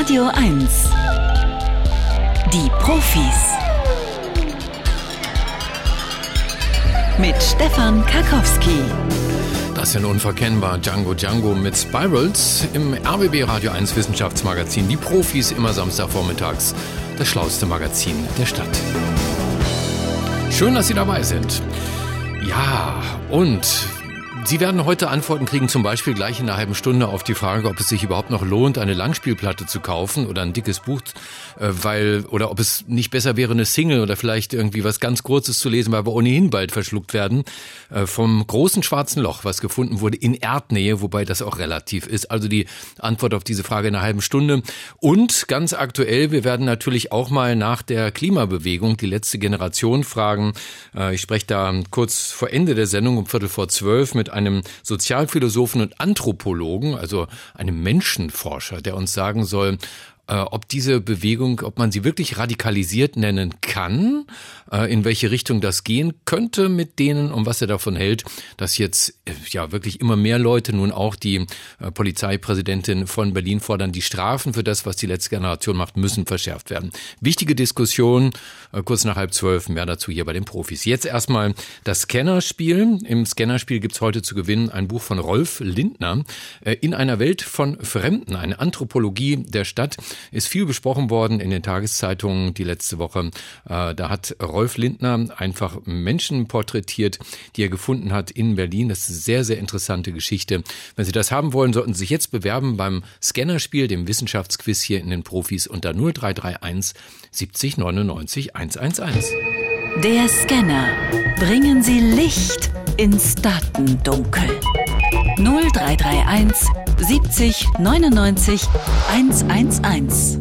Radio 1. Die Profis. Mit Stefan Karkowski. Das sind unverkennbar Django Django mit Spirals im RBB Radio 1 Wissenschaftsmagazin. Die Profis immer Samstagvormittags. Das schlauste Magazin der Stadt. Schön, dass Sie dabei sind. Ja, und Sie werden heute Antworten kriegen, zum Beispiel gleich in einer halben Stunde auf die Frage, ob es sich überhaupt noch lohnt, eine Langspielplatte zu kaufen oder ein dickes Buch, äh, weil oder ob es nicht besser wäre, eine Single oder vielleicht irgendwie was ganz Kurzes zu lesen, weil wir ohnehin bald verschluckt werden äh, vom großen schwarzen Loch, was gefunden wurde in Erdnähe, wobei das auch relativ ist. Also die Antwort auf diese Frage in einer halben Stunde. Und ganz aktuell, wir werden natürlich auch mal nach der Klimabewegung die letzte Generation fragen. Äh, ich spreche da kurz vor Ende der Sendung um Viertel vor zwölf mit einem Sozialphilosophen und Anthropologen, also einem Menschenforscher, der uns sagen soll, ob diese Bewegung, ob man sie wirklich radikalisiert nennen kann, äh, in welche Richtung das gehen könnte mit denen und was er davon hält, dass jetzt äh, ja wirklich immer mehr Leute, nun auch die Polizeipräsidentin von Berlin fordern, die Strafen für das, was die letzte Generation macht, müssen verschärft werden. Wichtige Diskussion, kurz nach halb zwölf, mehr dazu hier bei den Profis. Jetzt erstmal das Scannerspiel. Im Scannerspiel gibt's heute zu gewinnen ein Buch von Rolf Lindner, In einer Welt von Fremden, eine Anthropologie der Stadt ist viel besprochen worden in den Tageszeitungen die letzte Woche. Äh, da hat Rolf Lindner einfach Menschen porträtiert, die er gefunden hat in Berlin. Das ist eine sehr, sehr interessante Geschichte. Wenn Sie das haben wollen, sollten Sie sich jetzt bewerben beim Scannerspiel, dem Wissenschaftsquiz hier in den Profis unter 0331 70 99 111. Der Scanner. Bringen Sie Licht ins Datendunkel. 0331 70 99 111.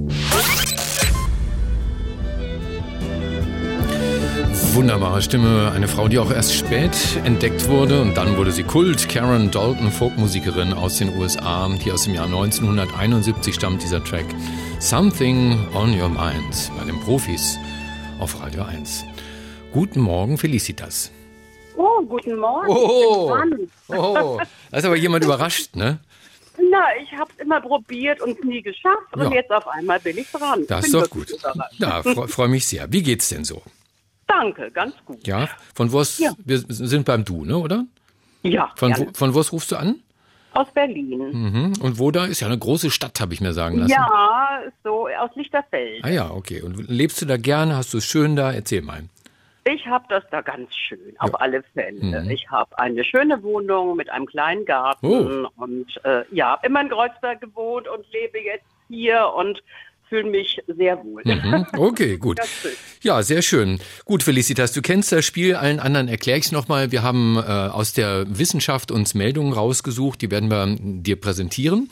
Wunderbare Stimme, eine Frau, die auch erst spät entdeckt wurde und dann wurde sie Kult. Karen Dalton, Folkmusikerin aus den USA, die aus dem Jahr 1971 stammt, dieser Track. Something on Your Mind bei den Profis auf Radio 1. Guten Morgen, Felicitas. Oh, guten Morgen. Oh, oh, da ist aber jemand überrascht, ne? Na, ich habe es immer probiert und nie geschafft und jetzt auf einmal bin ich dran. Das ist doch gut. Ja, freue freu mich sehr. Wie geht's denn so? Danke, ganz gut. Ja, von wo ja. wir sind beim Du, ne, oder? Ja. Von, wo, von wo rufst du an? Aus Berlin. Mhm. Und wo da ist ja eine große Stadt, habe ich mir sagen lassen. Ja, so aus Lichterfeld. Ah ja, okay. Und lebst du da gerne? Hast du es schön da? Erzähl mal. Ich habe das da ganz schön, auf ja. alle Fälle. Mhm. Ich habe eine schöne Wohnung mit einem kleinen Garten oh. und äh, ja, immer in Kreuzberg gewohnt und lebe jetzt hier und fühle mich sehr wohl. Mhm. Okay, gut. Ja, sehr schön. Gut, Felicitas, du kennst das Spiel. Allen anderen erkläre ich es nochmal. Wir haben äh, aus der Wissenschaft uns Meldungen rausgesucht, die werden wir dir präsentieren.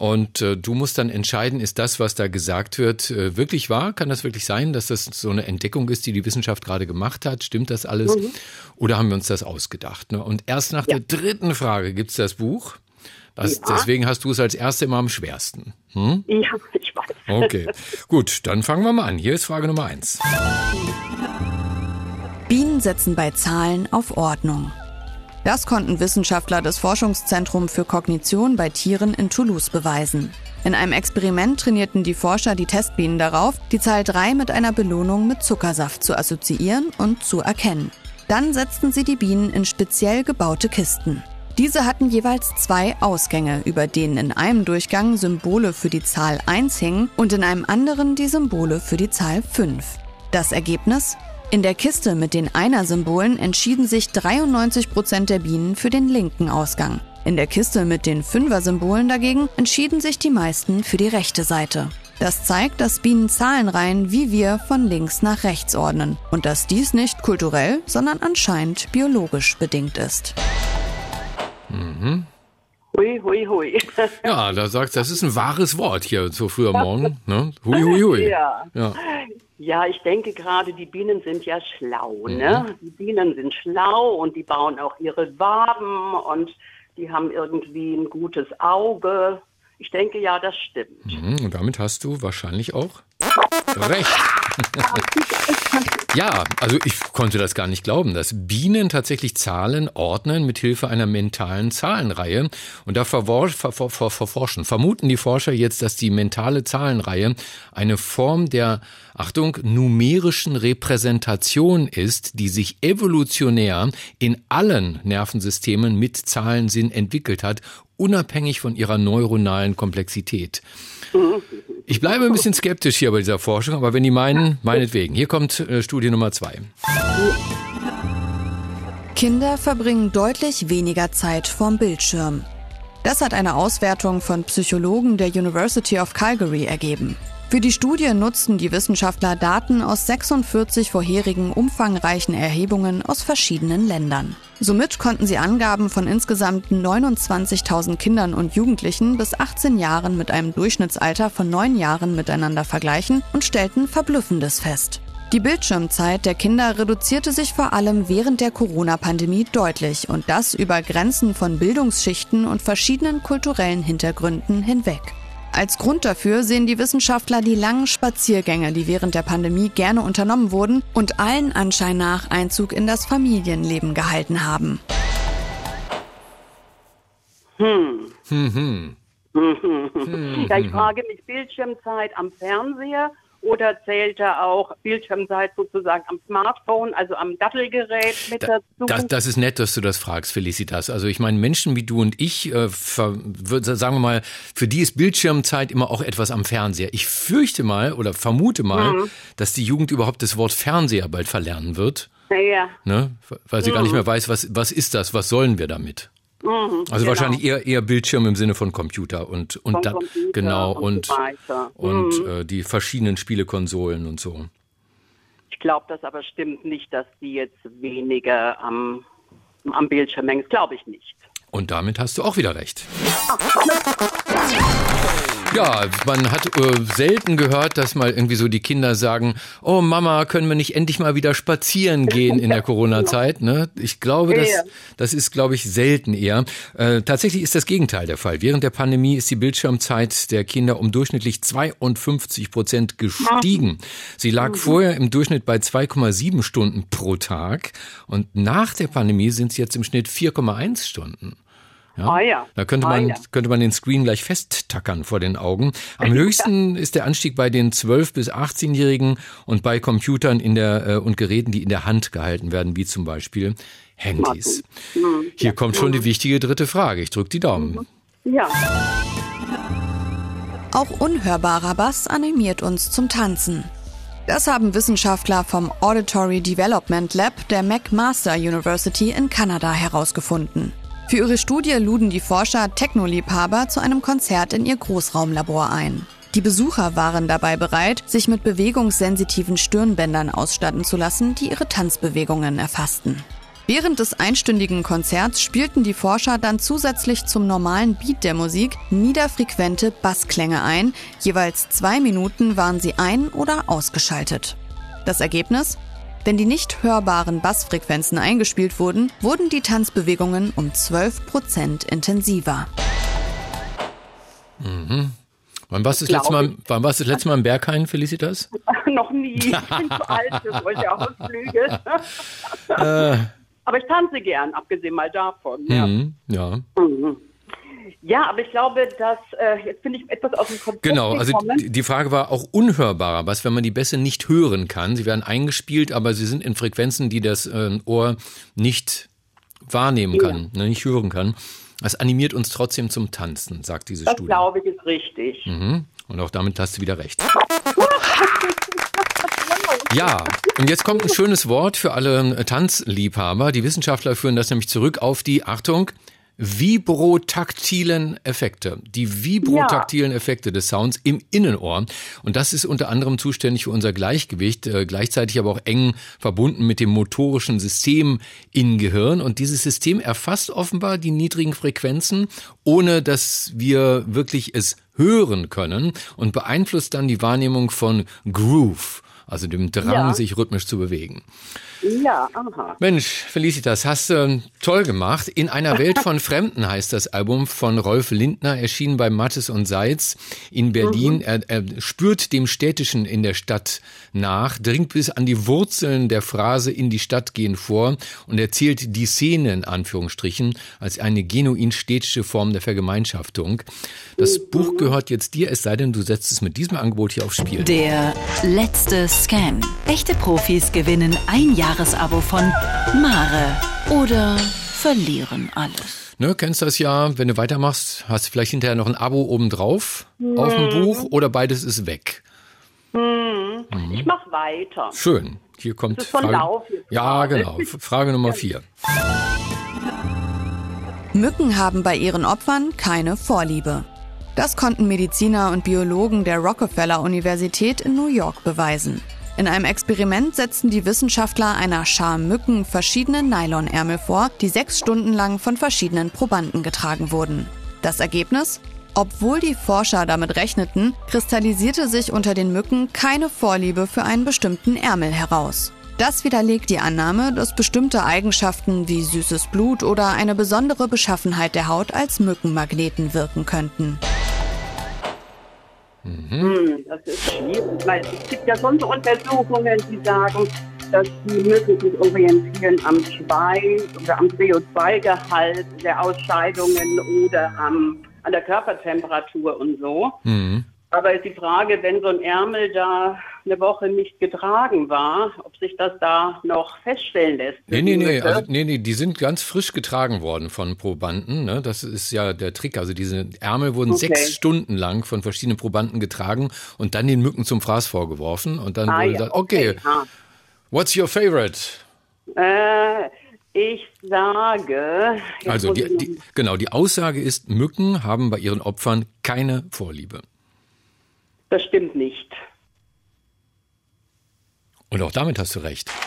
Und äh, du musst dann entscheiden, ist das, was da gesagt wird, äh, wirklich wahr? Kann das wirklich sein, dass das so eine Entdeckung ist, die die Wissenschaft gerade gemacht hat? Stimmt das alles? Mhm. Oder haben wir uns das ausgedacht? Ne? Und erst nach ja. der dritten Frage gibt's das Buch. Das, ja. Deswegen hast du es als erste immer am schwersten. Hm? Ja, ich weiß. Okay, gut, dann fangen wir mal an. Hier ist Frage Nummer eins. Bienen setzen bei Zahlen auf Ordnung. Das konnten Wissenschaftler des Forschungszentrums für Kognition bei Tieren in Toulouse beweisen. In einem Experiment trainierten die Forscher die Testbienen darauf, die Zahl 3 mit einer Belohnung mit Zuckersaft zu assoziieren und zu erkennen. Dann setzten sie die Bienen in speziell gebaute Kisten. Diese hatten jeweils zwei Ausgänge, über denen in einem Durchgang Symbole für die Zahl 1 hingen und in einem anderen die Symbole für die Zahl 5. Das Ergebnis? In der Kiste mit den Einer-Symbolen entschieden sich 93 Prozent der Bienen für den linken Ausgang. In der Kiste mit den Fünfer-Symbolen dagegen entschieden sich die meisten für die rechte Seite. Das zeigt, dass Bienen Zahlenreihen wie wir von links nach rechts ordnen und dass dies nicht kulturell, sondern anscheinend biologisch bedingt ist. Mhm. Hui, hui, hui. Ja, da sagt das ist ein wahres Wort hier so früh am Morgen. Ne? Hui, hui, hui. Ja. ja. Ja, ich denke gerade, die Bienen sind ja schlau. Ne? Mhm. Die Bienen sind schlau und die bauen auch ihre Waben und die haben irgendwie ein gutes Auge. Ich denke, ja, das stimmt. Mhm. Und damit hast du wahrscheinlich auch recht. ja, also ich konnte das gar nicht glauben, dass Bienen tatsächlich Zahlen ordnen mit Hilfe einer mentalen Zahlenreihe. Und da verforschen, vermuten die Forscher jetzt, dass die mentale Zahlenreihe eine Form der, Achtung, numerischen Repräsentation ist, die sich evolutionär in allen Nervensystemen mit Zahlensinn entwickelt hat, unabhängig von ihrer neuronalen Komplexität. Ich bleibe ein bisschen skeptisch hier bei dieser Forschung, aber wenn die meinen, meinetwegen. Hier kommt äh, Studie Nummer zwei. Kinder verbringen deutlich weniger Zeit vorm Bildschirm. Das hat eine Auswertung von Psychologen der University of Calgary ergeben. Für die Studie nutzten die Wissenschaftler Daten aus 46 vorherigen umfangreichen Erhebungen aus verschiedenen Ländern. Somit konnten sie Angaben von insgesamt 29.000 Kindern und Jugendlichen bis 18 Jahren mit einem Durchschnittsalter von 9 Jahren miteinander vergleichen und stellten Verblüffendes fest. Die Bildschirmzeit der Kinder reduzierte sich vor allem während der Corona-Pandemie deutlich und das über Grenzen von Bildungsschichten und verschiedenen kulturellen Hintergründen hinweg. Als Grund dafür sehen die Wissenschaftler die langen Spaziergänge, die während der Pandemie gerne unternommen wurden und allen Anschein nach Einzug in das Familienleben gehalten haben. Hm. Hm, hm. hm. Ja, ich frage mich, Bildschirmzeit am Fernseher oder zählt da auch Bildschirmzeit sozusagen am Smartphone, also am Dattelgerät mit da, dazu? Das, das, ist nett, dass du das fragst, Felicitas. Also ich meine, Menschen wie du und ich, äh, sagen wir mal, für die ist Bildschirmzeit immer auch etwas am Fernseher. Ich fürchte mal oder vermute mal, mhm. dass die Jugend überhaupt das Wort Fernseher bald verlernen wird. Ja. Ne? Weil sie mhm. gar nicht mhm. mehr weiß, was, was ist das, was sollen wir damit? Mhm, also genau. wahrscheinlich eher, eher Bildschirm im Sinne von Computer und, und da, Computer genau und, und, und mhm. äh, die verschiedenen Spielekonsolen und so. Ich glaube das aber stimmt nicht, dass die jetzt weniger am, am Bildschirm hängen. Das glaube ich nicht. Und damit hast du auch wieder recht. Ja, man hat äh, selten gehört, dass mal irgendwie so die Kinder sagen, oh Mama, können wir nicht endlich mal wieder spazieren gehen in der Corona-Zeit? Ne? Ich glaube, das, das ist, glaube ich, selten eher. Äh, tatsächlich ist das Gegenteil der Fall. Während der Pandemie ist die Bildschirmzeit der Kinder um durchschnittlich 52 Prozent gestiegen. Sie lag mhm. vorher im Durchschnitt bei 2,7 Stunden pro Tag und nach der Pandemie sind es jetzt im Schnitt 4,1 Stunden. Ja? Ah, ja. Da könnte man, ah, ja. könnte man den Screen gleich festtackern vor den Augen. Am höchsten ist der Anstieg bei den 12- bis 18-Jährigen und bei Computern in der, äh, und Geräten, die in der Hand gehalten werden, wie zum Beispiel Handys. Mhm. Hier kommt schon die wichtige dritte Frage. Ich drücke die Daumen. Mhm. Ja. Auch unhörbarer Bass animiert uns zum Tanzen. Das haben Wissenschaftler vom Auditory Development Lab der McMaster University in Kanada herausgefunden. Für ihre Studie luden die Forscher Technoliebhaber zu einem Konzert in ihr Großraumlabor ein. Die Besucher waren dabei bereit, sich mit bewegungssensitiven Stirnbändern ausstatten zu lassen, die ihre Tanzbewegungen erfassten. Während des einstündigen Konzerts spielten die Forscher dann zusätzlich zum normalen Beat der Musik niederfrequente Bassklänge ein. Jeweils zwei Minuten waren sie ein- oder ausgeschaltet. Das Ergebnis? Wenn die nicht hörbaren Bassfrequenzen eingespielt wurden, wurden die Tanzbewegungen um 12 Prozent intensiver. Mhm. Wann warst du das, letzte Mal, wann warst du das letzte Mal im Berghain, Felicitas? Noch nie. Ich bin zu alt für solche Ausflüge. äh. Aber ich tanze gern, abgesehen mal davon. Mhm, ja. Mhm. Ja, aber ich glaube, dass äh, jetzt bin ich etwas aus dem Konzept Genau, also gekommen. die Frage war auch unhörbarer, was, wenn man die Bässe nicht hören kann. Sie werden eingespielt, aber sie sind in Frequenzen, die das äh, Ohr nicht wahrnehmen kann, ja. ne, nicht hören kann. Das animiert uns trotzdem zum Tanzen, sagt diese das Studie. Das glaube ich ist richtig. Mhm. Und auch damit hast du wieder recht. Ja, und jetzt kommt ein schönes Wort für alle Tanzliebhaber. Die Wissenschaftler führen das nämlich zurück auf die, Achtung, vibrotaktilen Effekte, die vibrotaktilen ja. Effekte des Sounds im Innenohr. Und das ist unter anderem zuständig für unser Gleichgewicht, äh, gleichzeitig aber auch eng verbunden mit dem motorischen System im Gehirn. Und dieses System erfasst offenbar die niedrigen Frequenzen, ohne dass wir wirklich es hören können und beeinflusst dann die Wahrnehmung von Groove, also dem Drang, ja. sich rhythmisch zu bewegen. Ja, aha. Mensch, Felicitas, hast du ähm, toll gemacht. In einer Welt von Fremden heißt das Album von Rolf Lindner, erschienen bei Mattes und Seitz in Berlin. Mhm. Er, er spürt dem Städtischen in der Stadt nach, dringt bis an die Wurzeln der Phrase in die Stadt gehen vor und erzählt die Szene in Anführungsstrichen als eine genuin städtische Form der Vergemeinschaftung. Das mhm. Buch gehört jetzt dir, es sei denn, du setzt es mit diesem Angebot hier aufs Spiel. Der letzte Scan. Echte Profis gewinnen ein Jahr Jahresabo von Mare oder verlieren alles. Ne, kennst das ja, wenn du weitermachst, hast du vielleicht hinterher noch ein Abo obendrauf mhm. auf dem Buch oder beides ist weg. Mhm. Mhm. Ich mach weiter. Schön. Hier kommt das ist Frage. Lauf ja, genau. Frage Nummer vier. Mücken haben bei ihren Opfern keine Vorliebe. Das konnten Mediziner und Biologen der Rockefeller Universität in New York beweisen. In einem Experiment setzten die Wissenschaftler einer Schar Mücken verschiedene Nylonärmel vor, die sechs Stunden lang von verschiedenen Probanden getragen wurden. Das Ergebnis? Obwohl die Forscher damit rechneten, kristallisierte sich unter den Mücken keine Vorliebe für einen bestimmten Ärmel heraus. Das widerlegt die Annahme, dass bestimmte Eigenschaften wie süßes Blut oder eine besondere Beschaffenheit der Haut als Mückenmagneten wirken könnten. Mhm. Das ist schwierig, weil es gibt ja sonst Untersuchungen, die sagen, dass die Mücken sich orientieren am Schweiß oder am CO2-Gehalt der Ausscheidungen oder am, an der Körpertemperatur und so. Mhm. Aber ist die Frage, wenn so ein Ärmel da eine Woche nicht getragen war, ob sich das da noch feststellen lässt. Nee, nee, nee, also, nee, nee, die sind ganz frisch getragen worden von Probanden. Ne? Das ist ja der Trick. Also diese Ärmel wurden okay. sechs Stunden lang von verschiedenen Probanden getragen und dann den Mücken zum Fraß vorgeworfen. Und dann ah, wurde ja, dann, okay, okay. Ah. what's your favorite? Äh, ich sage. Also die, die, genau, die Aussage ist, Mücken haben bei ihren Opfern keine Vorliebe. Das stimmt nicht. Und auch damit hast du recht.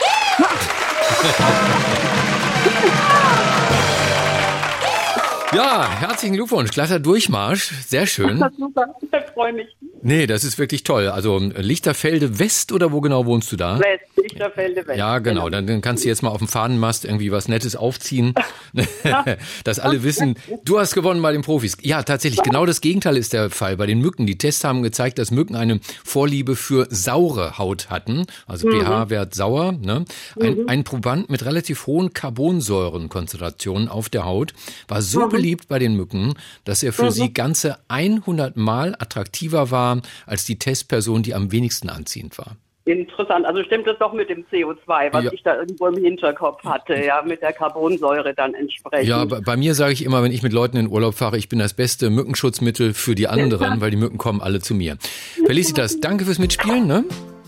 Ja, herzlichen Glückwunsch. Glatter Durchmarsch. Sehr schön. Super, ich freue mich. Nee, das ist wirklich toll. Also Lichterfelde West oder wo genau wohnst du da? West, Lichterfelde West. Ja, genau. Dann, dann kannst du jetzt mal auf dem Fahnenmast irgendwie was Nettes aufziehen, dass alle wissen, du hast gewonnen bei den Profis. Ja, tatsächlich, genau das Gegenteil ist der Fall. Bei den Mücken, die Tests haben gezeigt, dass Mücken eine Vorliebe für saure Haut hatten, also mhm. pH-Wert sauer. Ne? Ein, mhm. ein Proband mit relativ hohen Carbonsäurenkonzentrationen auf der Haut war so mhm beliebt bei den Mücken, dass er für mhm. sie ganze 100 Mal attraktiver war als die Testperson, die am wenigsten anziehend war. Interessant. Also stimmt das doch mit dem CO2, was ja. ich da irgendwo im Hinterkopf hatte, ja, mit der Carbonsäure dann entsprechend. Ja, bei, mir sage ich immer, wenn ich mit Leuten in Urlaub fahre, ich bin das beste Mückenschutzmittel für die anderen, weil die Mücken kommen alle zu mir. Felicitas, danke fürs Mitspielen, ne?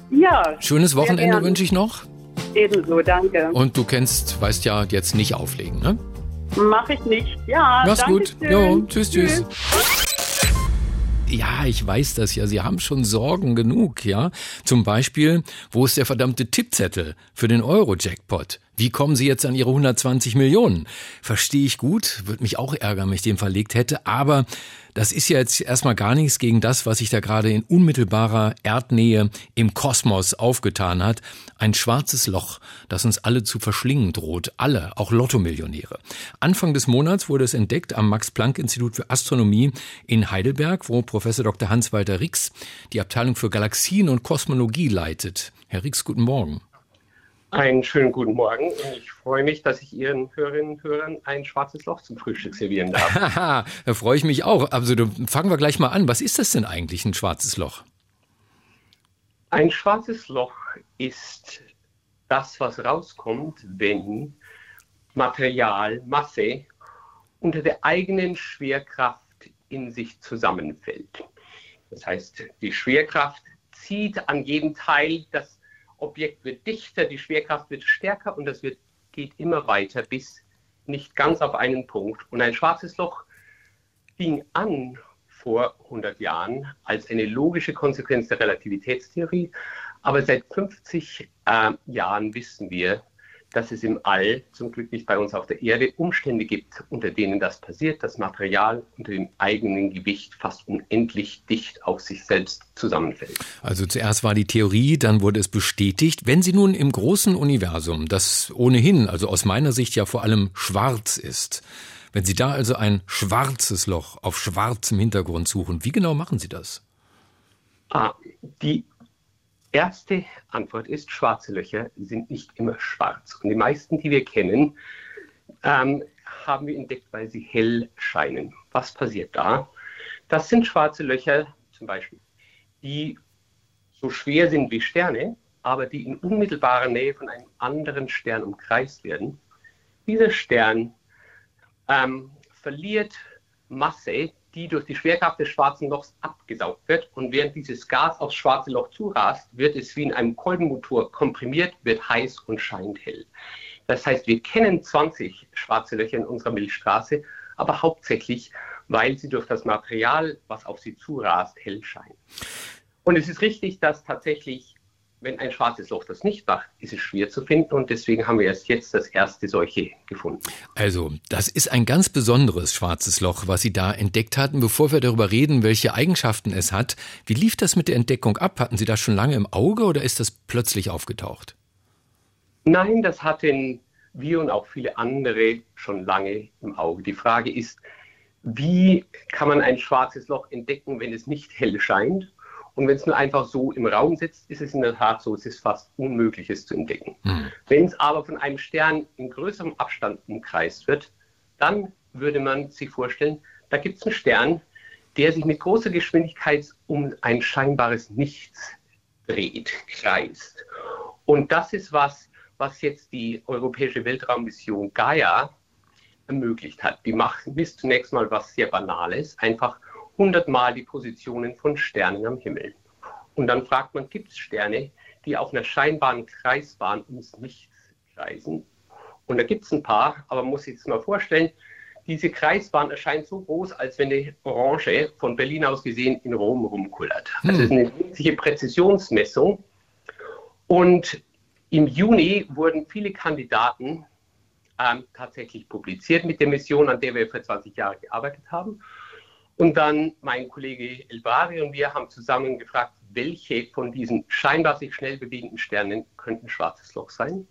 Ja. Schönes Wochenende wünsche ich noch. Ebenso, danke. Und du kennst, weißt ja, jetzt nicht auflegen, ne? Mach ich nicht. Ja, Mach's gut. Jo, tschüss, tschüss. Ja, ich weiß das ja. Sie haben schon Sorgen genug, ja. Zum Beispiel, wo ist der verdammte Tippzettel für den Euro-Jackpot? Wie kommen Sie jetzt an Ihre 120 Millionen? Verstehe ich gut, würde mich auch ärgern, wenn ich den verlegt hätte, aber das ist ja jetzt erstmal gar nichts gegen das, was sich da gerade in unmittelbarer Erdnähe im Kosmos aufgetan hat. Ein schwarzes Loch, das uns alle zu verschlingen droht. Alle, auch Lottomillionäre. Anfang des Monats wurde es entdeckt am Max-Planck-Institut für Astronomie in Heidelberg, wo Professor Dr. Hans-Walter Rix die Abteilung für Galaxien und Kosmologie leitet. Herr Rix, guten Morgen. Einen schönen guten Morgen und ich freue mich, dass ich Ihren Hörerinnen und Hörern ein schwarzes Loch zum Frühstück servieren darf. da freue ich mich auch. Also fangen wir gleich mal an. Was ist das denn eigentlich, ein schwarzes Loch? Ein schwarzes Loch ist das, was rauskommt, wenn Material, Masse unter der eigenen Schwerkraft in sich zusammenfällt. Das heißt, die Schwerkraft zieht an jedem Teil das Objekt wird dichter, die Schwerkraft wird stärker und das wird, geht immer weiter bis nicht ganz auf einen Punkt. Und ein schwarzes Loch fing an vor 100 Jahren als eine logische Konsequenz der Relativitätstheorie. Aber seit 50 äh, Jahren wissen wir, dass es im All, zum Glück nicht bei uns auf der Erde, Umstände gibt, unter denen das passiert, das Material unter dem eigenen Gewicht fast unendlich dicht auf sich selbst zusammenfällt. Also zuerst war die Theorie, dann wurde es bestätigt. Wenn Sie nun im großen Universum, das ohnehin, also aus meiner Sicht ja vor allem schwarz ist, wenn Sie da also ein schwarzes Loch auf schwarzem Hintergrund suchen, wie genau machen Sie das? Ah, die erste Antwort ist, schwarze Löcher sind nicht immer schwarz. Und die meisten, die wir kennen, ähm, haben wir entdeckt, weil sie hell scheinen. Was passiert da? Das sind schwarze Löcher zum Beispiel, die so schwer sind wie Sterne, aber die in unmittelbarer Nähe von einem anderen Stern umkreist werden. Dieser Stern ähm, verliert Masse die durch die Schwerkraft des schwarzen Lochs abgesaugt wird. Und während dieses Gas aufs schwarze Loch zurast, wird es wie in einem Kolbenmotor komprimiert, wird heiß und scheint hell. Das heißt, wir kennen 20 schwarze Löcher in unserer Milchstraße, aber hauptsächlich, weil sie durch das Material, was auf sie zurast, hell scheinen. Und es ist richtig, dass tatsächlich wenn ein schwarzes Loch das nicht macht, ist es schwer zu finden und deswegen haben wir erst jetzt das erste solche gefunden. Also, das ist ein ganz besonderes schwarzes Loch, was Sie da entdeckt hatten. Bevor wir darüber reden, welche Eigenschaften es hat, wie lief das mit der Entdeckung ab? Hatten Sie das schon lange im Auge oder ist das plötzlich aufgetaucht? Nein, das hatten wir und auch viele andere schon lange im Auge. Die Frage ist, wie kann man ein schwarzes Loch entdecken, wenn es nicht hell scheint? Und wenn es nur einfach so im Raum sitzt, ist es in der Tat so, es ist fast unmöglich, es zu entdecken. Mhm. Wenn es aber von einem Stern in größerem Abstand umkreist wird, dann würde man sich vorstellen, da gibt es einen Stern, der sich mit großer Geschwindigkeit um ein scheinbares Nichts dreht, kreist. Und das ist was, was jetzt die europäische Weltraummission Gaia ermöglicht hat. Die macht, misst zunächst mal was sehr Banales, einfach hundertmal die Positionen von Sternen am Himmel. Und dann fragt man, gibt es Sterne, die auf einer scheinbaren Kreisbahn ums Nichts kreisen? Und da gibt es ein paar, aber man muss sich das mal vorstellen, diese Kreisbahn erscheint so groß, als wenn eine Orange von Berlin aus gesehen in Rom rumkullert. Hm. Also es ist eine winzige Präzisionsmessung. Und im Juni wurden viele Kandidaten ähm, tatsächlich publiziert mit der Mission, an der wir vor 20 Jahren gearbeitet haben. Und dann mein Kollege Elbari und wir haben zusammen gefragt, welche von diesen scheinbar sich schnell bewegenden Sternen könnten schwarzes Loch sein.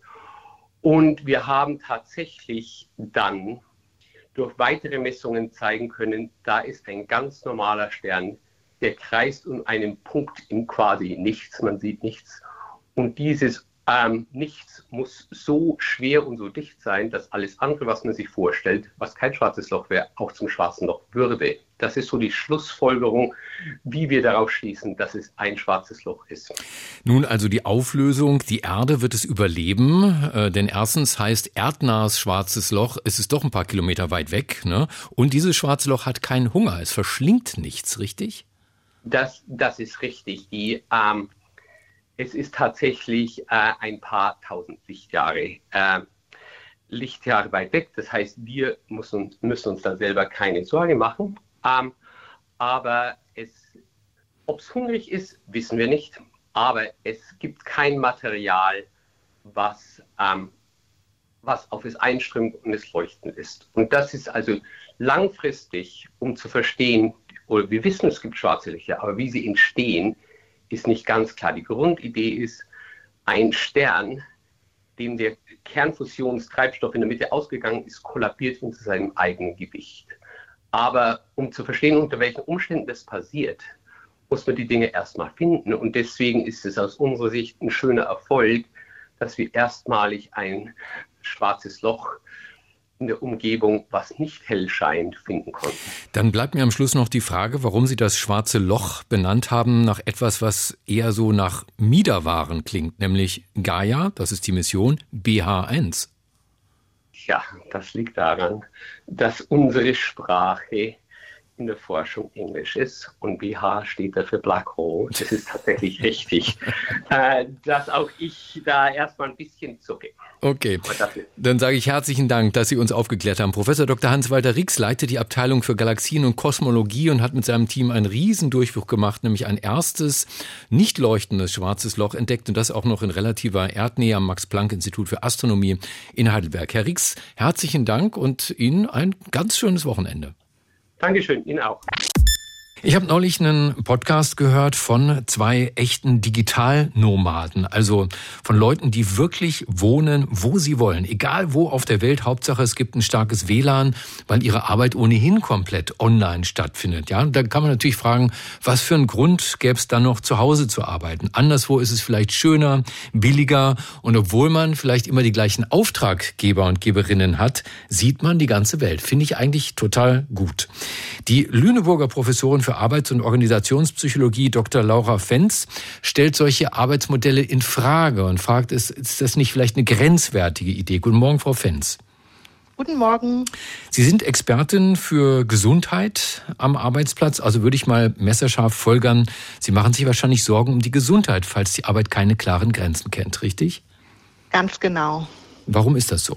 Und wir haben tatsächlich dann durch weitere Messungen zeigen können, da ist ein ganz normaler Stern, der kreist um einen Punkt im quasi nichts, man sieht nichts. Und dieses ähm, nichts muss so schwer und so dicht sein, dass alles andere, was man sich vorstellt, was kein schwarzes Loch wäre, auch zum schwarzen Loch würde. Das ist so die Schlussfolgerung, wie wir darauf schließen, dass es ein schwarzes Loch ist. Nun also die Auflösung, die Erde wird es überleben, äh, denn erstens heißt erdnahes schwarzes Loch, es ist doch ein paar Kilometer weit weg, ne? Und dieses schwarze Loch hat keinen Hunger, es verschlingt nichts, richtig? Das, das ist richtig. Die ähm, es ist tatsächlich äh, ein paar tausend Lichtjahre, äh, Lichtjahre weit weg. Das heißt, wir müssen, müssen uns da selber keine Sorge machen. Ähm, aber ob es hungrig ist, wissen wir nicht. Aber es gibt kein Material, was, ähm, was auf es einströmt und es leuchtend ist. Und das ist also langfristig, um zu verstehen, oder wir wissen, es gibt schwarze Lichter, aber wie sie entstehen, ist nicht ganz klar. Die Grundidee ist, ein Stern, dem der Kernfusionstreibstoff in der Mitte ausgegangen ist, kollabiert hinter seinem eigenen Gewicht. Aber um zu verstehen, unter welchen Umständen das passiert, muss man die Dinge erstmal finden. Und deswegen ist es aus unserer Sicht ein schöner Erfolg, dass wir erstmalig ein schwarzes Loch in der Umgebung, was nicht hell scheint, finden konnten. Dann bleibt mir am Schluss noch die Frage, warum Sie das schwarze Loch benannt haben nach etwas, was eher so nach Miederwaren klingt, nämlich Gaia, das ist die Mission, BH1. Ja, das liegt daran, dass unsere Sprache in der Forschung Englisch ist und BH steht da für Black Hole, das ist tatsächlich richtig, äh, dass auch ich da erstmal ein bisschen zucke. Okay, dann sage ich herzlichen Dank, dass Sie uns aufgeklärt haben. Professor Dr. Hans-Walter Rix leitet die Abteilung für Galaxien und Kosmologie und hat mit seinem Team einen Riesendurchbruch gemacht, nämlich ein erstes nicht leuchtendes schwarzes Loch entdeckt und das auch noch in relativer Erdnähe am Max-Planck-Institut für Astronomie in Heidelberg. Herr Rix, herzlichen Dank und Ihnen ein ganz schönes Wochenende. Dankeschön, Ihnen auch. Ich habe neulich einen Podcast gehört von zwei echten Digitalnomaden, also von Leuten, die wirklich wohnen, wo sie wollen, egal wo auf der Welt. Hauptsache, es gibt ein starkes WLAN, weil ihre Arbeit ohnehin komplett online stattfindet. Ja, da kann man natürlich fragen, was für einen Grund gäbe es dann noch zu Hause zu arbeiten? Anderswo ist es vielleicht schöner, billiger und obwohl man vielleicht immer die gleichen Auftraggeber und Geberinnen hat, sieht man die ganze Welt. Finde ich eigentlich total gut. Die Lüneburger Professorin für Arbeits- und Organisationspsychologie, Dr. Laura Fenz, stellt solche Arbeitsmodelle in Frage und fragt, ist, ist das nicht vielleicht eine grenzwertige Idee? Guten Morgen, Frau Fenz. Guten Morgen. Sie sind Expertin für Gesundheit am Arbeitsplatz. Also würde ich mal messerscharf folgern. Sie machen sich wahrscheinlich Sorgen um die Gesundheit, falls die Arbeit keine klaren Grenzen kennt, richtig? Ganz genau. Warum ist das so?